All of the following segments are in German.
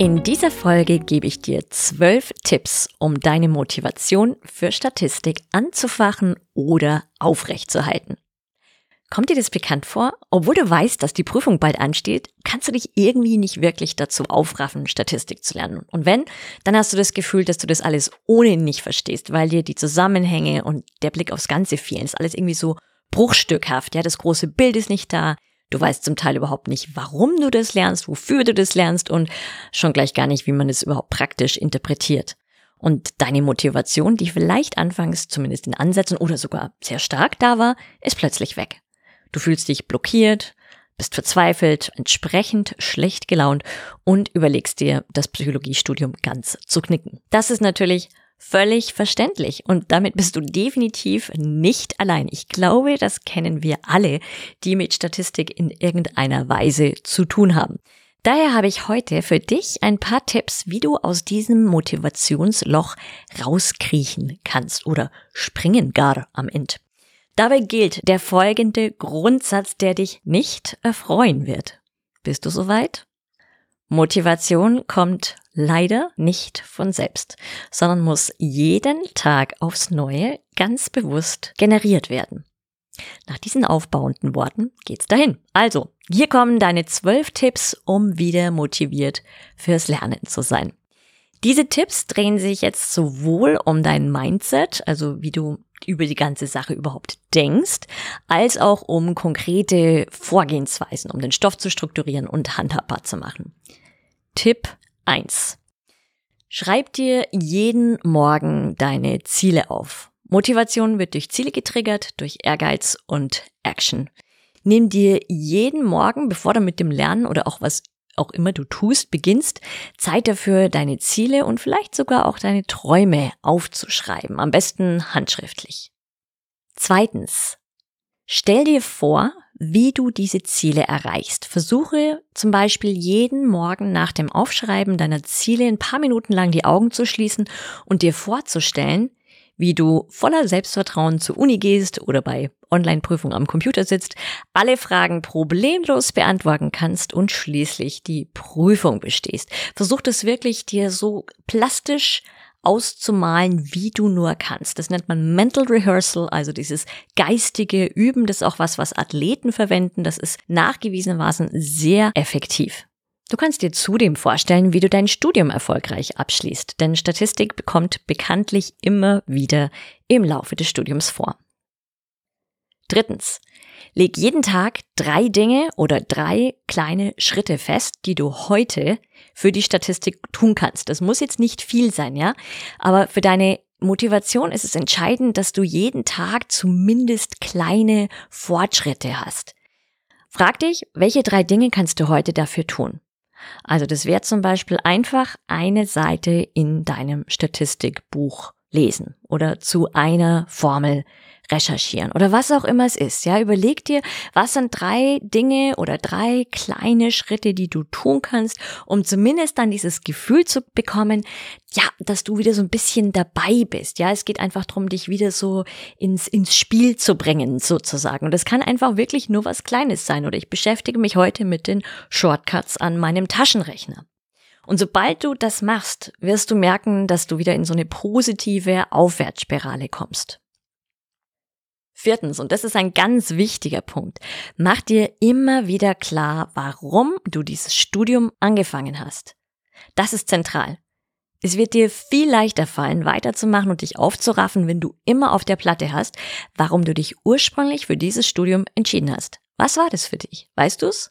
In dieser Folge gebe ich dir zwölf Tipps, um deine Motivation für Statistik anzufachen oder aufrechtzuerhalten. Kommt dir das bekannt vor? Obwohl du weißt, dass die Prüfung bald ansteht, kannst du dich irgendwie nicht wirklich dazu aufraffen, Statistik zu lernen. Und wenn, dann hast du das Gefühl, dass du das alles ohnehin nicht verstehst, weil dir die Zusammenhänge und der Blick aufs Ganze fehlen. Ist alles irgendwie so bruchstückhaft. Ja, das große Bild ist nicht da. Du weißt zum Teil überhaupt nicht, warum du das lernst, wofür du das lernst und schon gleich gar nicht, wie man es überhaupt praktisch interpretiert. Und deine Motivation, die vielleicht anfangs zumindest in Ansätzen oder sogar sehr stark da war, ist plötzlich weg. Du fühlst dich blockiert, bist verzweifelt, entsprechend schlecht gelaunt und überlegst dir, das Psychologiestudium ganz zu knicken. Das ist natürlich völlig verständlich. Und damit bist du definitiv nicht allein. Ich glaube, das kennen wir alle, die mit Statistik in irgendeiner Weise zu tun haben. Daher habe ich heute für dich ein paar Tipps, wie du aus diesem Motivationsloch rauskriechen kannst oder springen gar am Ende. Dabei gilt der folgende Grundsatz, der dich nicht erfreuen wird. Bist du soweit? Motivation kommt leider nicht von selbst, sondern muss jeden Tag aufs Neue ganz bewusst generiert werden. Nach diesen aufbauenden Worten geht's dahin. Also, hier kommen deine zwölf Tipps, um wieder motiviert fürs Lernen zu sein. Diese Tipps drehen sich jetzt sowohl um dein Mindset, also wie du über die ganze Sache überhaupt denkst, als auch um konkrete Vorgehensweisen, um den Stoff zu strukturieren und handhabbar zu machen. Tipp 1. Schreib dir jeden Morgen deine Ziele auf. Motivation wird durch Ziele getriggert, durch Ehrgeiz und Action. Nimm dir jeden Morgen, bevor du mit dem Lernen oder auch was auch immer du tust, beginnst, Zeit dafür, deine Ziele und vielleicht sogar auch deine Träume aufzuschreiben, am besten handschriftlich. Zweitens, stell dir vor, wie du diese Ziele erreichst. Versuche zum Beispiel jeden Morgen nach dem Aufschreiben deiner Ziele ein paar Minuten lang die Augen zu schließen und dir vorzustellen, wie du voller Selbstvertrauen zur Uni gehst oder bei Online-Prüfung am Computer sitzt, alle Fragen problemlos beantworten kannst und schließlich die Prüfung bestehst. Versuch das wirklich dir so plastisch auszumalen, wie du nur kannst. Das nennt man Mental Rehearsal, also dieses geistige Üben. Das ist auch was, was Athleten verwenden. Das ist nachgewiesenermaßen sehr effektiv. Du kannst dir zudem vorstellen, wie du dein Studium erfolgreich abschließt, denn Statistik bekommt bekanntlich immer wieder im Laufe des Studiums vor. Drittens. Leg jeden Tag drei Dinge oder drei kleine Schritte fest, die du heute für die Statistik tun kannst. Das muss jetzt nicht viel sein, ja? Aber für deine Motivation ist es entscheidend, dass du jeden Tag zumindest kleine Fortschritte hast. Frag dich, welche drei Dinge kannst du heute dafür tun? Also das wäre zum Beispiel einfach eine Seite in deinem Statistikbuch lesen oder zu einer Formel recherchieren oder was auch immer es ist. Ja, überleg dir, was sind drei Dinge oder drei kleine Schritte, die du tun kannst, um zumindest dann dieses Gefühl zu bekommen, ja, dass du wieder so ein bisschen dabei bist. Ja, es geht einfach darum, dich wieder so ins, ins Spiel zu bringen, sozusagen. Und das kann einfach wirklich nur was Kleines sein. Oder ich beschäftige mich heute mit den Shortcuts an meinem Taschenrechner. Und sobald du das machst, wirst du merken, dass du wieder in so eine positive Aufwärtsspirale kommst. Viertens, und das ist ein ganz wichtiger Punkt, mach dir immer wieder klar, warum du dieses Studium angefangen hast. Das ist zentral. Es wird dir viel leichter fallen, weiterzumachen und dich aufzuraffen, wenn du immer auf der Platte hast, warum du dich ursprünglich für dieses Studium entschieden hast. Was war das für dich? Weißt du's?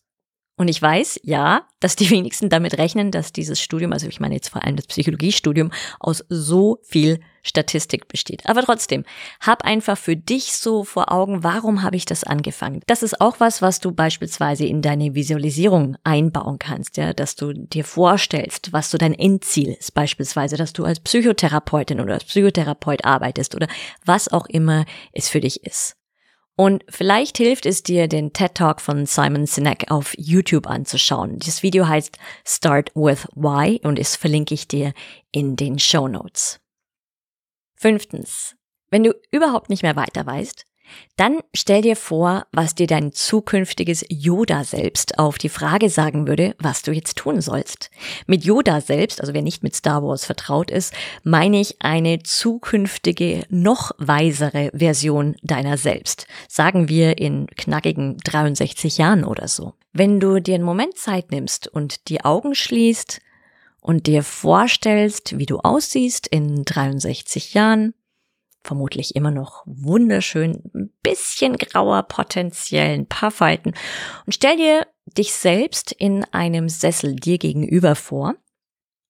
Und ich weiß, ja, dass die wenigsten damit rechnen, dass dieses Studium, also ich meine jetzt vor allem das Psychologiestudium, aus so viel Statistik besteht. Aber trotzdem, hab einfach für dich so vor Augen, warum habe ich das angefangen? Das ist auch was, was du beispielsweise in deine Visualisierung einbauen kannst, ja, dass du dir vorstellst, was so dein Endziel ist, beispielsweise, dass du als Psychotherapeutin oder als Psychotherapeut arbeitest oder was auch immer es für dich ist. Und vielleicht hilft es dir, den TED Talk von Simon Sinek auf YouTube anzuschauen. Das Video heißt Start with Why und das verlinke ich dir in den Show Notes. Fünftens. Wenn du überhaupt nicht mehr weiter weißt, dann stell dir vor, was dir dein zukünftiges Yoda selbst auf die Frage sagen würde, was du jetzt tun sollst. Mit Yoda selbst, also wer nicht mit Star Wars vertraut ist, meine ich eine zukünftige, noch weisere Version deiner selbst. Sagen wir in knackigen 63 Jahren oder so. Wenn du dir einen Moment Zeit nimmst und die Augen schließt und dir vorstellst, wie du aussiehst in 63 Jahren, vermutlich immer noch wunderschön, ein bisschen grauer potenziell, ein paar Falten. Und stell dir dich selbst in einem Sessel dir gegenüber vor.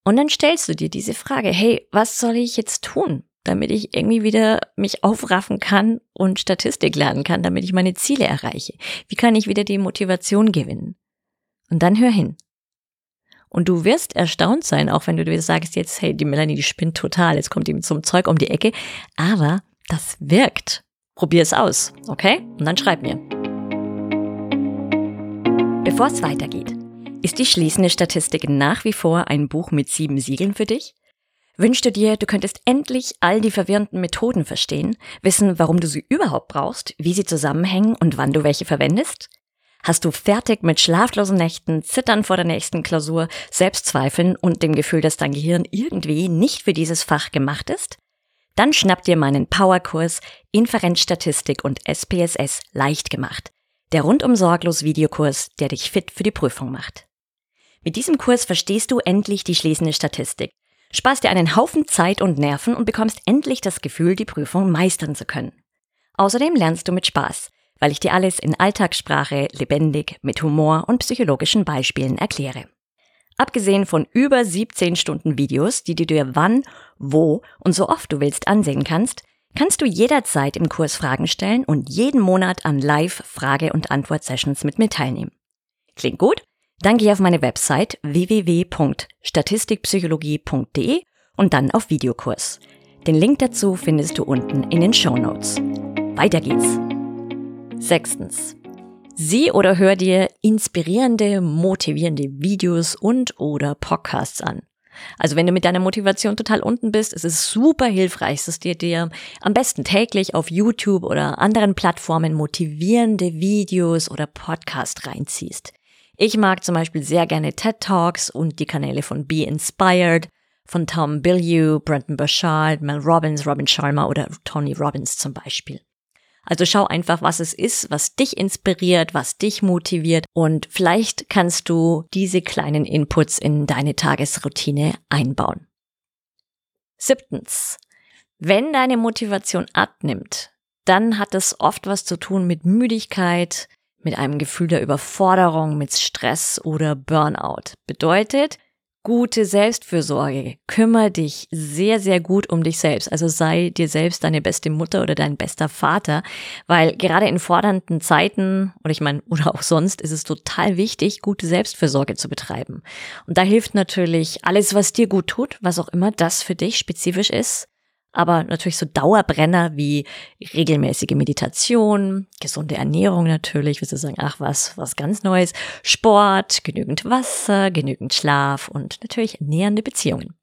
Und dann stellst du dir diese Frage, hey, was soll ich jetzt tun, damit ich irgendwie wieder mich aufraffen kann und Statistik lernen kann, damit ich meine Ziele erreiche? Wie kann ich wieder die Motivation gewinnen? Und dann hör hin. Und du wirst erstaunt sein, auch wenn du dir sagst jetzt, hey, die Melanie, die spinnt total, jetzt kommt so einem Zeug um die Ecke. Aber das wirkt. Probier es aus, okay? Und dann schreib mir. Bevor es weitergeht, ist die schließende Statistik nach wie vor ein Buch mit sieben Siegeln für dich? Wünschst du dir, du könntest endlich all die verwirrenden Methoden verstehen, wissen, warum du sie überhaupt brauchst, wie sie zusammenhängen und wann du welche verwendest? Hast du fertig mit schlaflosen Nächten, Zittern vor der nächsten Klausur, Selbstzweifeln und dem Gefühl, dass dein Gehirn irgendwie nicht für dieses Fach gemacht ist? Dann schnapp dir meinen Powerkurs Inferenzstatistik und SPSS leicht gemacht. Der rundum sorglos Videokurs, der dich fit für die Prüfung macht. Mit diesem Kurs verstehst du endlich die schließende Statistik, sparst dir einen Haufen Zeit und Nerven und bekommst endlich das Gefühl, die Prüfung meistern zu können. Außerdem lernst du mit Spaß, weil ich dir alles in Alltagssprache, lebendig, mit Humor und psychologischen Beispielen erkläre. Abgesehen von über 17 Stunden Videos, die du dir wann, wo und so oft du willst ansehen kannst, kannst du jederzeit im Kurs Fragen stellen und jeden Monat an Live-Frage- und Antwort-Sessions mit mir teilnehmen. Klingt gut? Dann geh auf meine Website www.statistikpsychologie.de und dann auf Videokurs. Den Link dazu findest du unten in den Show Notes. Weiter geht's! Sechstens. Sieh oder hör dir inspirierende, motivierende Videos und oder Podcasts an. Also wenn du mit deiner Motivation total unten bist, ist es super hilfreich, dass dir dir am besten täglich auf YouTube oder anderen Plattformen motivierende Videos oder Podcasts reinziehst. Ich mag zum Beispiel sehr gerne TED Talks und die Kanäle von Be Inspired, von Tom Bilyeu, Brenton Burchard, Mel Robbins, Robin Sharma oder Tony Robbins zum Beispiel. Also schau einfach, was es ist, was dich inspiriert, was dich motiviert und vielleicht kannst du diese kleinen Inputs in deine Tagesroutine einbauen. Siebtens. Wenn deine Motivation abnimmt, dann hat es oft was zu tun mit Müdigkeit, mit einem Gefühl der Überforderung, mit Stress oder Burnout. Bedeutet, gute Selbstfürsorge. Kümmer dich sehr, sehr gut um dich selbst. Also sei dir selbst deine beste Mutter oder dein bester Vater, weil gerade in fordernden Zeiten oder ich meine, oder auch sonst ist es total wichtig, gute Selbstfürsorge zu betreiben. Und da hilft natürlich alles, was dir gut tut, was auch immer das für dich spezifisch ist aber natürlich so Dauerbrenner wie regelmäßige Meditation, gesunde Ernährung natürlich, du sagen, ach was, was ganz Neues, Sport, genügend Wasser, genügend Schlaf und natürlich nähernde Beziehungen.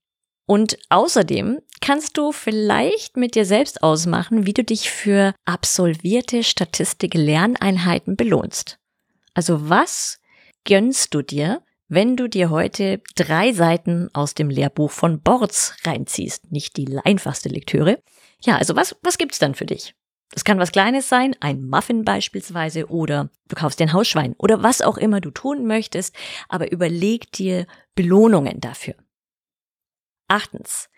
Und außerdem kannst du vielleicht mit dir selbst ausmachen, wie du dich für absolvierte Statistik-Lerneinheiten belohnst. Also was gönnst du dir, wenn du dir heute drei Seiten aus dem Lehrbuch von Borz reinziehst, nicht die einfachste Lektüre. Ja, also was, was gibt's dann für dich? Das kann was Kleines sein, ein Muffin beispielsweise, oder du kaufst dir ein Hausschwein oder was auch immer du tun möchtest, aber überleg dir Belohnungen dafür. Achtens,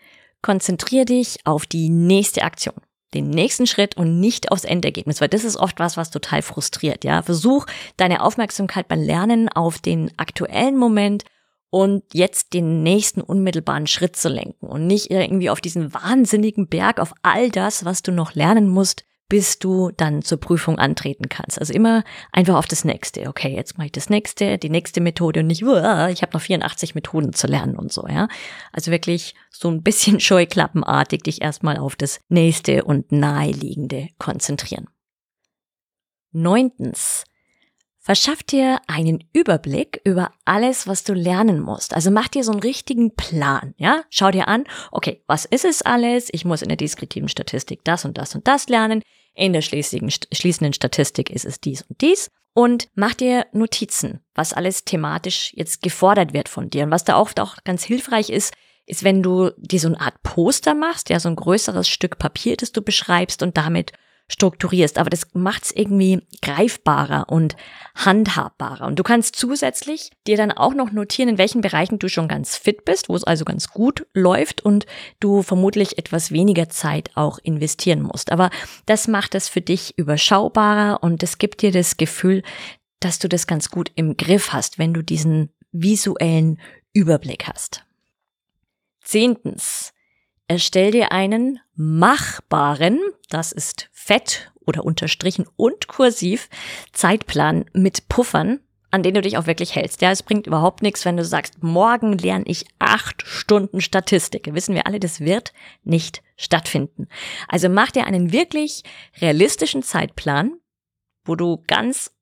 konzentrier dich auf die nächste Aktion. Den nächsten Schritt und nicht aufs Endergebnis, weil das ist oft was, was total frustriert, ja. Versuch deine Aufmerksamkeit beim Lernen auf den aktuellen Moment und jetzt den nächsten unmittelbaren Schritt zu lenken und nicht irgendwie auf diesen wahnsinnigen Berg, auf all das, was du noch lernen musst, bis du dann zur Prüfung antreten kannst. Also immer einfach auf das nächste. Okay, jetzt mache ich das nächste, die nächste Methode und nicht, ich habe noch 84 Methoden zu lernen und so, ja. Also wirklich so ein bisschen scheuklappenartig dich erstmal auf das nächste und naheliegende konzentrieren. Neuntens. Verschaff dir einen Überblick über alles, was du lernen musst. Also mach dir so einen richtigen Plan, ja? Schau dir an, okay, was ist es alles? Ich muss in der deskriptiven Statistik das und das und das lernen. In der schließenden Statistik ist es dies und dies. Und mach dir Notizen, was alles thematisch jetzt gefordert wird von dir. Und was da oft auch ganz hilfreich ist, ist, wenn du dir so eine Art Poster machst, ja, so ein größeres Stück Papier, das du beschreibst und damit strukturierst, aber das macht's irgendwie greifbarer und handhabbarer. Und du kannst zusätzlich dir dann auch noch notieren, in welchen Bereichen du schon ganz fit bist, wo es also ganz gut läuft und du vermutlich etwas weniger Zeit auch investieren musst. Aber das macht es für dich überschaubarer und es gibt dir das Gefühl, dass du das ganz gut im Griff hast, wenn du diesen visuellen Überblick hast. Zehntens. Erstell dir einen machbaren, das ist fett oder unterstrichen und kursiv, Zeitplan mit Puffern, an denen du dich auch wirklich hältst. Ja, es bringt überhaupt nichts, wenn du sagst, morgen lerne ich acht Stunden Statistik. Wissen wir alle, das wird nicht stattfinden. Also mach dir einen wirklich realistischen Zeitplan, wo du ganz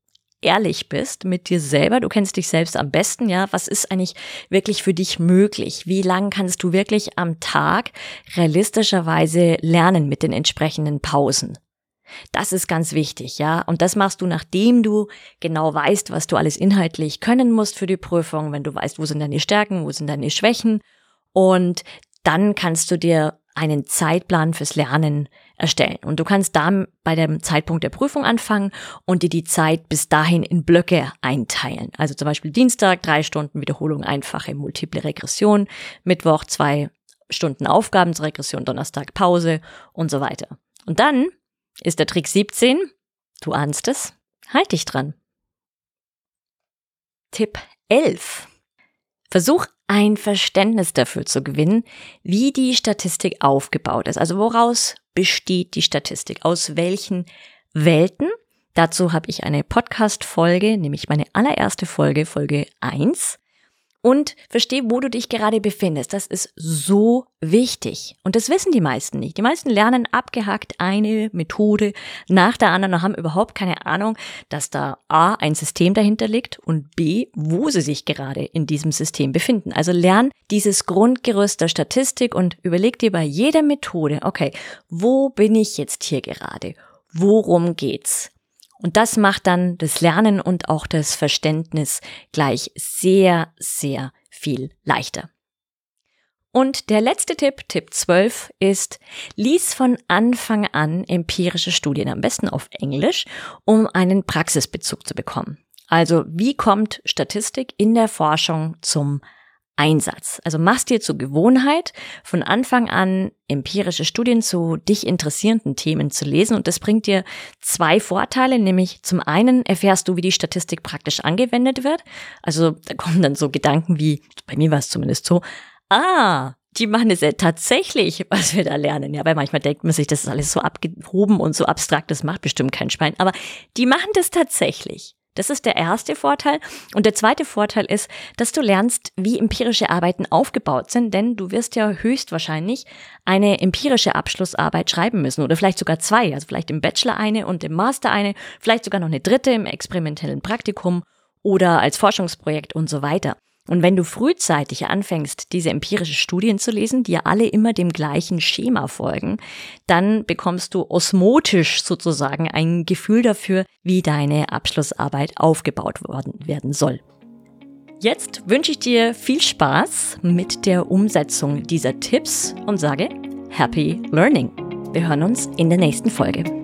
ehrlich bist mit dir selber, du kennst dich selbst am besten, ja, was ist eigentlich wirklich für dich möglich? Wie lang kannst du wirklich am Tag realistischerweise lernen mit den entsprechenden Pausen? Das ist ganz wichtig, ja. Und das machst du, nachdem du genau weißt, was du alles inhaltlich können musst für die Prüfung, wenn du weißt, wo sind deine Stärken, wo sind deine Schwächen. Und dann kannst du dir einen Zeitplan fürs Lernen erstellen. Und du kannst dann bei dem Zeitpunkt der Prüfung anfangen und dir die Zeit bis dahin in Blöcke einteilen. Also zum Beispiel Dienstag drei Stunden Wiederholung einfache multiple Regression, Mittwoch zwei Stunden Aufgabensregression, Donnerstag Pause und so weiter. Und dann ist der Trick 17, du ahnst es, halt dich dran. Tipp 11. Versuch ein Verständnis dafür zu gewinnen, wie die Statistik aufgebaut ist. Also woraus besteht die Statistik? Aus welchen Welten? Dazu habe ich eine Podcast-Folge, nämlich meine allererste Folge, Folge 1 und versteh, wo du dich gerade befindest. Das ist so wichtig. Und das wissen die meisten nicht. Die meisten lernen abgehackt eine Methode nach der anderen und haben überhaupt keine Ahnung, dass da A, ein System dahinter liegt und B, wo sie sich gerade in diesem System befinden. Also lern dieses Grundgerüst der Statistik und überleg dir bei jeder Methode, okay, wo bin ich jetzt hier gerade? Worum geht's? Und das macht dann das Lernen und auch das Verständnis gleich sehr, sehr viel leichter. Und der letzte Tipp, Tipp 12, ist, lies von Anfang an empirische Studien, am besten auf Englisch, um einen Praxisbezug zu bekommen. Also wie kommt Statistik in der Forschung zum Einsatz. Also machst dir zur Gewohnheit, von Anfang an empirische Studien zu dich interessierenden Themen zu lesen und das bringt dir zwei Vorteile, nämlich zum einen erfährst du, wie die Statistik praktisch angewendet wird. Also da kommen dann so Gedanken wie, bei mir war es zumindest so, ah, die machen es ja tatsächlich, was wir da lernen. Ja, weil manchmal denkt man sich, das ist alles so abgehoben und so abstrakt, das macht bestimmt kein Schwein. Aber die machen das tatsächlich. Das ist der erste Vorteil. Und der zweite Vorteil ist, dass du lernst, wie empirische Arbeiten aufgebaut sind, denn du wirst ja höchstwahrscheinlich eine empirische Abschlussarbeit schreiben müssen oder vielleicht sogar zwei, also vielleicht im Bachelor eine und im Master eine, vielleicht sogar noch eine dritte im experimentellen Praktikum oder als Forschungsprojekt und so weiter. Und wenn du frühzeitig anfängst, diese empirische Studien zu lesen, die ja alle immer dem gleichen Schema folgen, dann bekommst du osmotisch sozusagen ein Gefühl dafür, wie deine Abschlussarbeit aufgebaut worden werden soll. Jetzt wünsche ich dir viel Spaß mit der Umsetzung dieser Tipps und sage Happy Learning. Wir hören uns in der nächsten Folge.